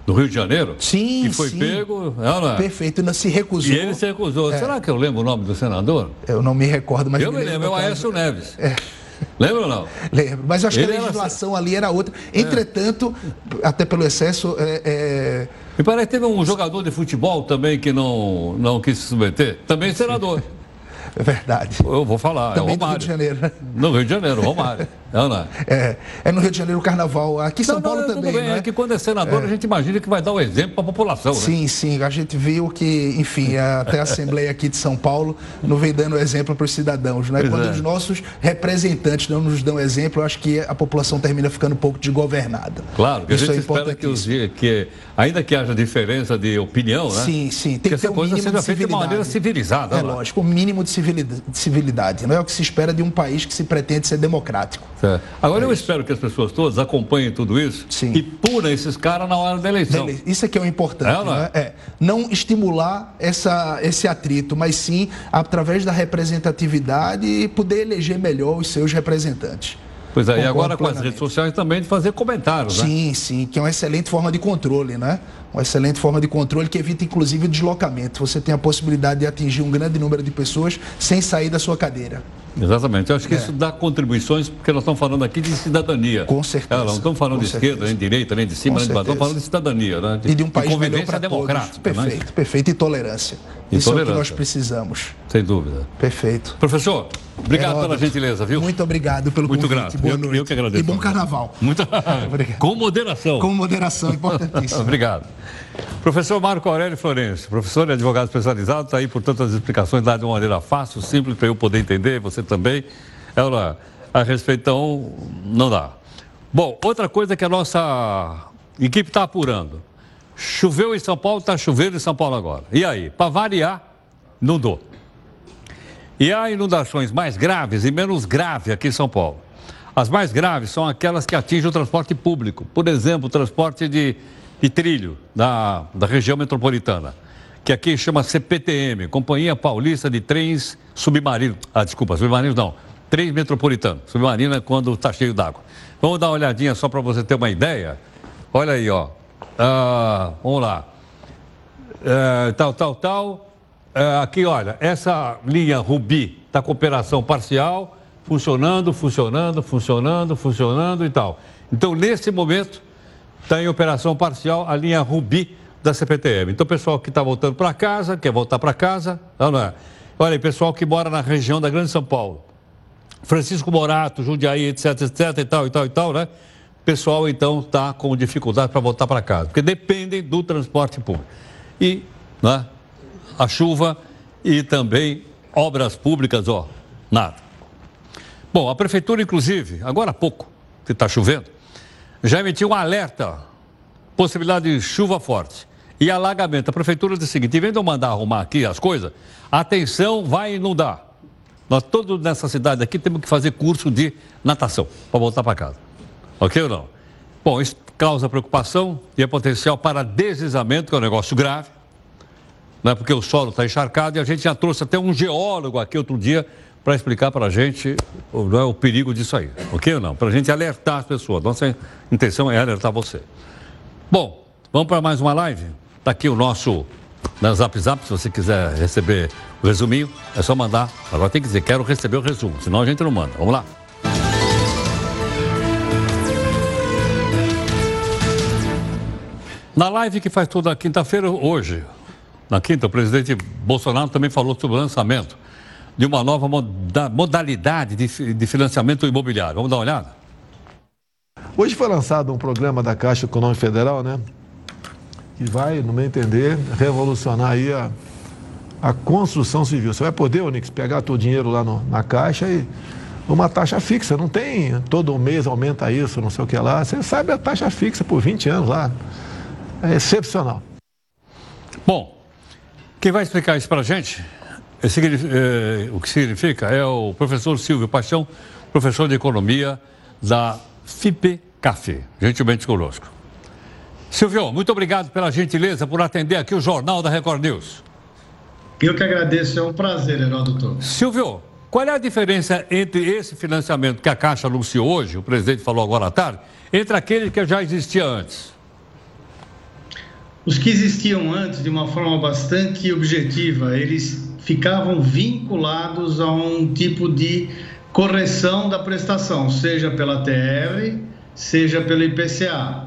do Rio de Janeiro Sim, que foi sim. pego. Ela, Perfeito, não se recusou. E ele se recusou. É. Será que eu lembro o nome do senador? Eu não me recordo, mas eu me lembro, é o. Aécio Neves. Lembra ou não? Lembro, mas eu acho que Ele a era assim. legislação ali era outra. Entretanto, até pelo excesso, é, é, E parece que teve um jogador de futebol também que não, não quis se submeter. Também senador. É verdade. Eu vou falar, Também é o do Rio Romário. de Janeiro. né? No Rio de Janeiro, Romário. É, ou não é? É, é no Rio de Janeiro o carnaval. Aqui em São Não, não, Paulo tudo também. bem, não é? é que quando é senador, a gente imagina que vai dar o exemplo para a população. né? Sim, sim. A gente viu que, enfim, até a Assembleia aqui de São Paulo não vem dando exemplo para os cidadãos. Né? Pois Quando é. os nossos representantes não nos dão exemplo, eu acho que a população termina ficando um pouco desgovernada. Claro, que a Isso gente é espera que, os, que, ainda que haja diferença de opinião, né? Sim, sim. Tem que que essa um coisa mínimo seja de feita de maneira civilizada. É né? lógico, o mínimo de civilidade, de civilidade. Não é o que se espera de um país que se pretende ser democrático. É. Agora eu espero que as pessoas todas acompanhem tudo isso e punem esses caras na hora da eleição. Isso é que é o importante. É não é? né? É, não estimular essa, esse atrito, mas sim, através da representatividade, poder eleger melhor os seus representantes. Pois é, e agora com as redes sociais também de fazer comentários, né? Sim, sim, que é uma excelente forma de controle, né? Uma excelente forma de controle que evita inclusive o deslocamento. Você tem a possibilidade de atingir um grande número de pessoas sem sair da sua cadeira. Exatamente. Eu acho que É. isso dá contribuições, porque nós estamos falando aqui de cidadania. Com certeza. É, não estamos falando Com de esquerda, nem de direita, nem de cima, nem de baixo. Estamos certeza. falando de cidadania, né? E de um país melhor convivência para todos. democrática. né? Perfeito, perfeito. E tolerância. E Isso é o que nós tolerância. precisamos. Sem dúvida. Perfeito. Professor, obrigado pela Heródoto, gentileza, viu? Muito obrigado pelo Muito convite. grato. Boa Eu- noite. eu que agradeço. E bom carnaval. Muito... [laughs] [laughs] Com moderação. Com moderação, importantíssimo. [laughs] Obrigado. Professor Marco Aurélio Florencio, professor e advogado especializado, está aí por tantas explicações dadas de uma maneira fácil, simples, para eu poder entender, você também. Ela, a respeito, então, não dá. Bom, outra coisa que a nossa equipe está apurando. Choveu em São Paulo, está chovendo em São Paulo agora. E aí? Para variar, inundou. E há inundações mais graves e menos graves aqui em São Paulo. As mais graves são aquelas que atingem o transporte público. Por exemplo, o transporte de, de trilho da, da região metropolitana, que aqui chama CPTM, Companhia Paulista de Trens Submarinos. Ah, desculpa, submarinos não. Trens metropolitanos. Submarino é quando está cheio d'água. Vamos dar uma olhadinha só para você ter uma ideia. Olha aí, ó. Ah, vamos lá. É, tal, tal, tal. É, aqui, olha, essa linha Rubi está com operação parcial, funcionando, funcionando, funcionando, funcionando e tal. Então, nesse momento, está em operação parcial a linha Rubi da CPTM. Então, pessoal que está voltando para casa, quer voltar para casa, não, não é? Olha aí, pessoal que mora na região da Grande São Paulo. Francisco Morato, Jundiaí, etc, etc, e tal, e tal, e tal, né? Pessoal, então, está com dificuldade para voltar para casa, porque dependem do transporte público. E, né? A chuva e também obras públicas, ó, nada. Bom, a prefeitura, inclusive, agora há pouco, que está chovendo, já emitiu um alerta, possibilidade de chuva forte e alagamento. A prefeitura diz o seguinte: em vez de eu mandar arrumar aqui as coisas, atenção, vai inundar. Nós todos nessa cidade aqui temos que fazer curso de natação para voltar para casa. Ok ou não? Bom, isso causa preocupação e é potencial para deslizamento, que é um negócio grave, né, porque o solo está encharcado e a gente já trouxe até um geólogo aqui outro dia para explicar para a gente não é, o perigo disso aí. Ok ou não? Para a gente alertar as pessoas. Nossa intenção é alertar você. Bom, vamos para mais uma live? Está aqui o nosso na Zap Zap, se você quiser receber o resuminho, é só mandar. Agora tem que dizer, quero receber o resumo, senão a gente não manda. Vamos lá. Na live que faz toda quinta-feira, hoje, na quinta, o presidente Bolsonaro também falou sobre o lançamento de uma nova modalidade de financiamento imobiliário. Vamos dar uma olhada? Hoje foi lançado um programa da Caixa Econômica Federal, né? que vai, no meu entender, revolucionar aí a, a construção civil. Você vai poder, Onix, pegar teu dinheiro lá no, na caixa e uma taxa fixa. Não tem todo mês aumenta isso, não sei o que lá. Você sabe a taxa fixa por 20 anos lá. É excepcional. Bom, quem vai explicar isso para a gente, é, é, o que significa, é o professor Silvio Paixão, professor de economia da FIPE Café. Gentilmente conosco. Silvio, muito obrigado pela gentileza por atender aqui o Jornal da Record News. Eu que agradeço, é um prazer, Heródoto. Silvio, qual é a diferença entre esse financiamento que a Caixa anunciou hoje, o presidente falou agora à tarde, entre aquele que já existia antes? Os que existiam antes, de uma forma bastante objetiva, eles ficavam vinculados a um tipo de correção da prestação, seja pela TR, seja pelo IPCA.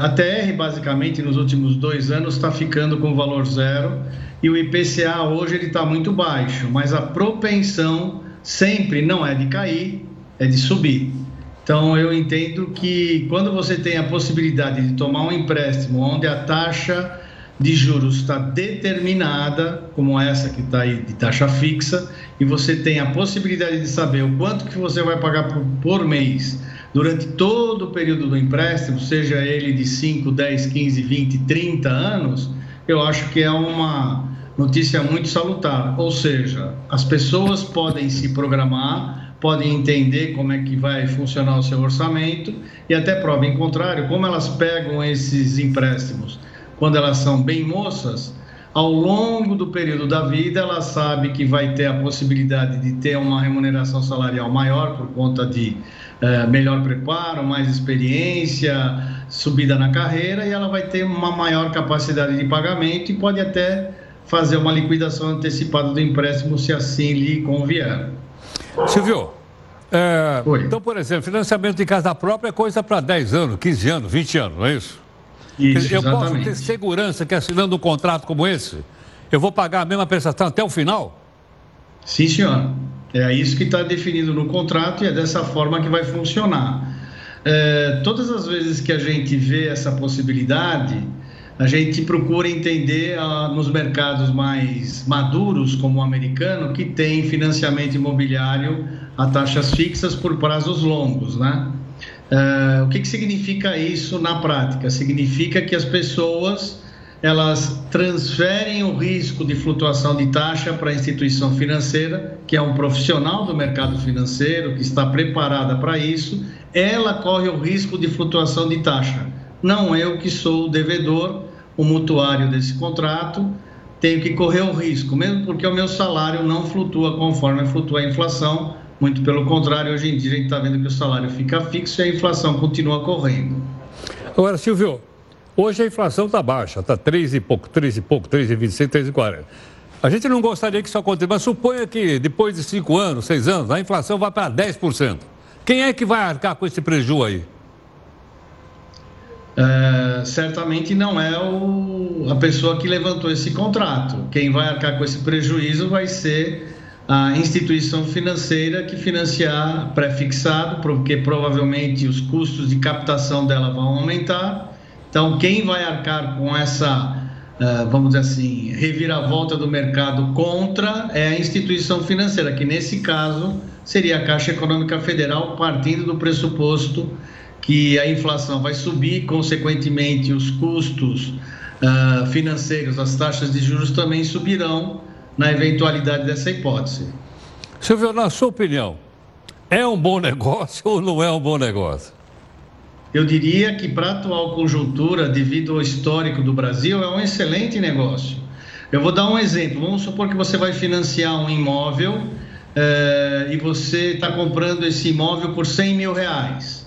A TR, basicamente, nos últimos dois anos está ficando com valor zero e o IPCA hoje ele está muito baixo, mas a propensão sempre não é de cair, é de subir. Então eu entendo que quando você tem a possibilidade de tomar um empréstimo onde a taxa de juros está determinada, como essa que está aí de taxa fixa, e você tem a possibilidade de saber o quanto que você vai pagar por, por mês durante todo o período do empréstimo, seja ele de 5, 10, 15, 20, 30 anos, eu acho que é uma notícia muito salutar. Ou seja, as pessoas podem se programar, podem entender como é que vai funcionar o seu orçamento e até prova em contrário, como elas pegam esses empréstimos quando elas são bem moças, ao longo do período da vida, ela sabe que vai ter a possibilidade de ter uma remuneração salarial maior por conta de é, melhor preparo, mais experiência, subida na carreira e ela vai ter uma maior capacidade de pagamento e pode até fazer uma liquidação antecipada do empréstimo se assim lhe convier. Silvio, é, então, por exemplo, financiamento de casa própria é coisa para 10 anos, 15 anos, 20 anos, não é isso? Isso, eu exatamente. posso ter segurança que assinando um contrato como esse, eu vou pagar a mesma prestação até o final? Sim, senhor. É isso que está definido no contrato e é dessa forma que vai funcionar. É, todas as vezes que a gente vê essa possibilidade, a gente procura entender ah, nos mercados mais maduros, como o americano, que tem financiamento imobiliário a taxas fixas por prazos longos, né? Uh, o que, que significa isso na prática? Significa que as pessoas elas transferem o risco de flutuação de taxa para a instituição financeira, que é um profissional do mercado financeiro, que está preparada para isso, ela corre o risco de flutuação de taxa. Não eu que sou o devedor, o mutuário desse contrato, tenho que correr o risco, mesmo porque o meu salário não flutua conforme flutua a inflação, muito pelo contrário, hoje em dia a gente está vendo que o salário fica fixo e a inflação continua correndo. Agora, Silvio, hoje a inflação está baixa, está 3 e pouco, 3 e pouco, 3,26, 3,40. A gente não gostaria que isso acontecesse, mas suponha que depois de 5 anos, 6 anos, a inflação vai para 10%. Quem é que vai arcar com esse prejuízo aí? É, certamente não é o, a pessoa que levantou esse contrato. Quem vai arcar com esse prejuízo vai ser a instituição financeira que financiar pré-fixado, porque provavelmente os custos de captação dela vão aumentar. Então, quem vai arcar com essa, uh, vamos dizer assim, reviravolta do mercado contra é a instituição financeira, que nesse caso seria a Caixa Econômica Federal, partindo do pressuposto que a inflação vai subir, consequentemente, os custos uh, financeiros, as taxas de juros também subirão na eventualidade dessa hipótese. Silvio, na sua opinião, é um bom negócio ou não é um bom negócio? Eu diria que, para a atual conjuntura, devido ao histórico do Brasil, é um excelente negócio. Eu vou dar um exemplo. Vamos supor que você vai financiar um imóvel eh, e você está comprando esse imóvel por 100 mil reais.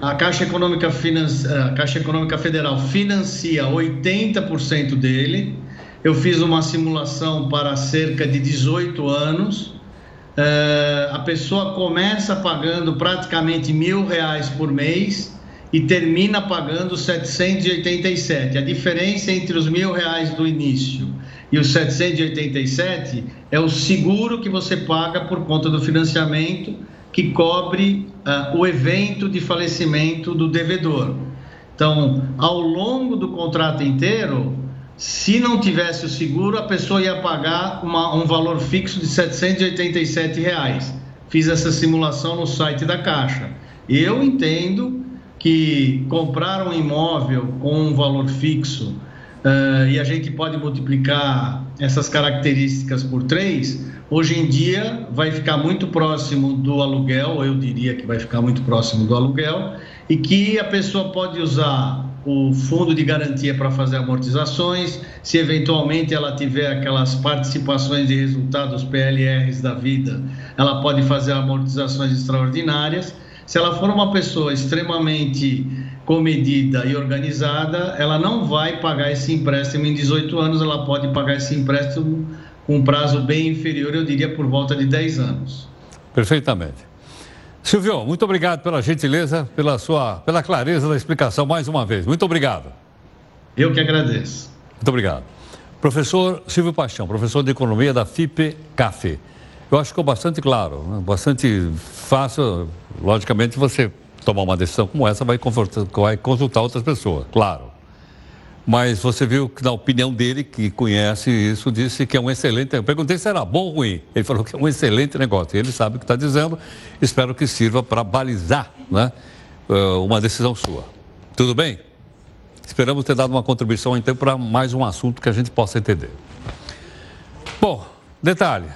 A Caixa Econômica, a Caixa Econômica Federal financia 80% dele eu fiz uma simulação para cerca de 18 anos. Uh, a pessoa começa pagando praticamente mil reais por mês e termina pagando 787. A diferença entre os mil reais do início e os 787 é o seguro que você paga por conta do financiamento que cobre uh, o evento de falecimento do devedor. Então, ao longo do contrato inteiro, se não tivesse o seguro, a pessoa ia pagar uma, um valor fixo de 787 reais. Fiz essa simulação no site da Caixa. Eu entendo que comprar um imóvel com um valor fixo uh, e a gente pode multiplicar essas características por três, hoje em dia vai ficar muito próximo do aluguel, eu diria que vai ficar muito próximo do aluguel, e que a pessoa pode usar o fundo de garantia para fazer amortizações, se eventualmente ela tiver aquelas participações de resultados PLRs da vida, ela pode fazer amortizações extraordinárias. Se ela for uma pessoa extremamente comedida e organizada, ela não vai pagar esse empréstimo em 18 anos, ela pode pagar esse empréstimo com um prazo bem inferior, eu diria por volta de 10 anos. Perfeitamente. Silvio, muito obrigado pela gentileza, pela sua, pela clareza da explicação mais uma vez. Muito obrigado. Eu que agradeço. Muito obrigado. Professor Silvio Paixão, professor de economia da FIP Café. Eu acho que ficou bastante claro, né? bastante fácil. Logicamente, você tomar uma decisão como essa vai, vai consultar outras pessoas, claro mas você viu que na opinião dele, que conhece isso, disse que é um excelente. Eu perguntei se era bom ou ruim. Ele falou que é um excelente negócio. Ele sabe o que está dizendo. Espero que sirva para balizar né, eh, uma decisão sua. Tudo bem? Esperamos ter dado uma contribuição então para mais um assunto que a gente possa entender. Bom, detalhe: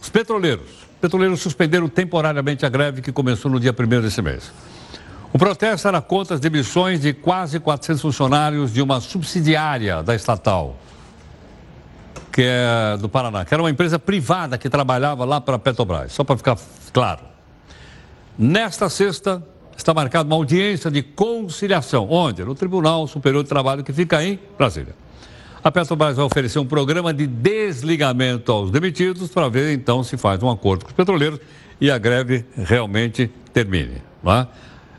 os petroleiros. Os petroleiros suspenderam temporariamente a greve que começou no dia 1 desse mês. O protesto era contra as demissões de quase 400 funcionários de uma subsidiária da estatal, que é do Paraná, que era uma empresa privada que trabalhava lá para a Petrobras, só para ficar claro. Nesta sexta, está marcada uma audiência de conciliação, onde? No Tribunal Superior de Trabalho, que fica em Brasília. A Petrobras vai oferecer um programa de desligamento aos demitidos para ver então se faz um acordo com os petroleiros e a greve realmente termine. Não é?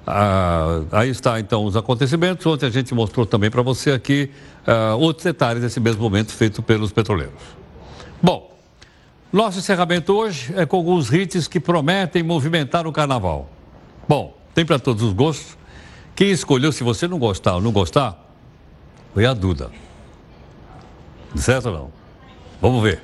Ah, aí está então os acontecimentos. Ontem a gente mostrou também para você aqui ah, outros detalhes desse mesmo momento feito pelos petroleiros. Bom, nosso encerramento hoje é com alguns hits que prometem movimentar o carnaval. Bom, tem para todos os gostos. Quem escolheu, se você não gostar ou não gostar, foi a Duda. Certo ou não? Vamos ver.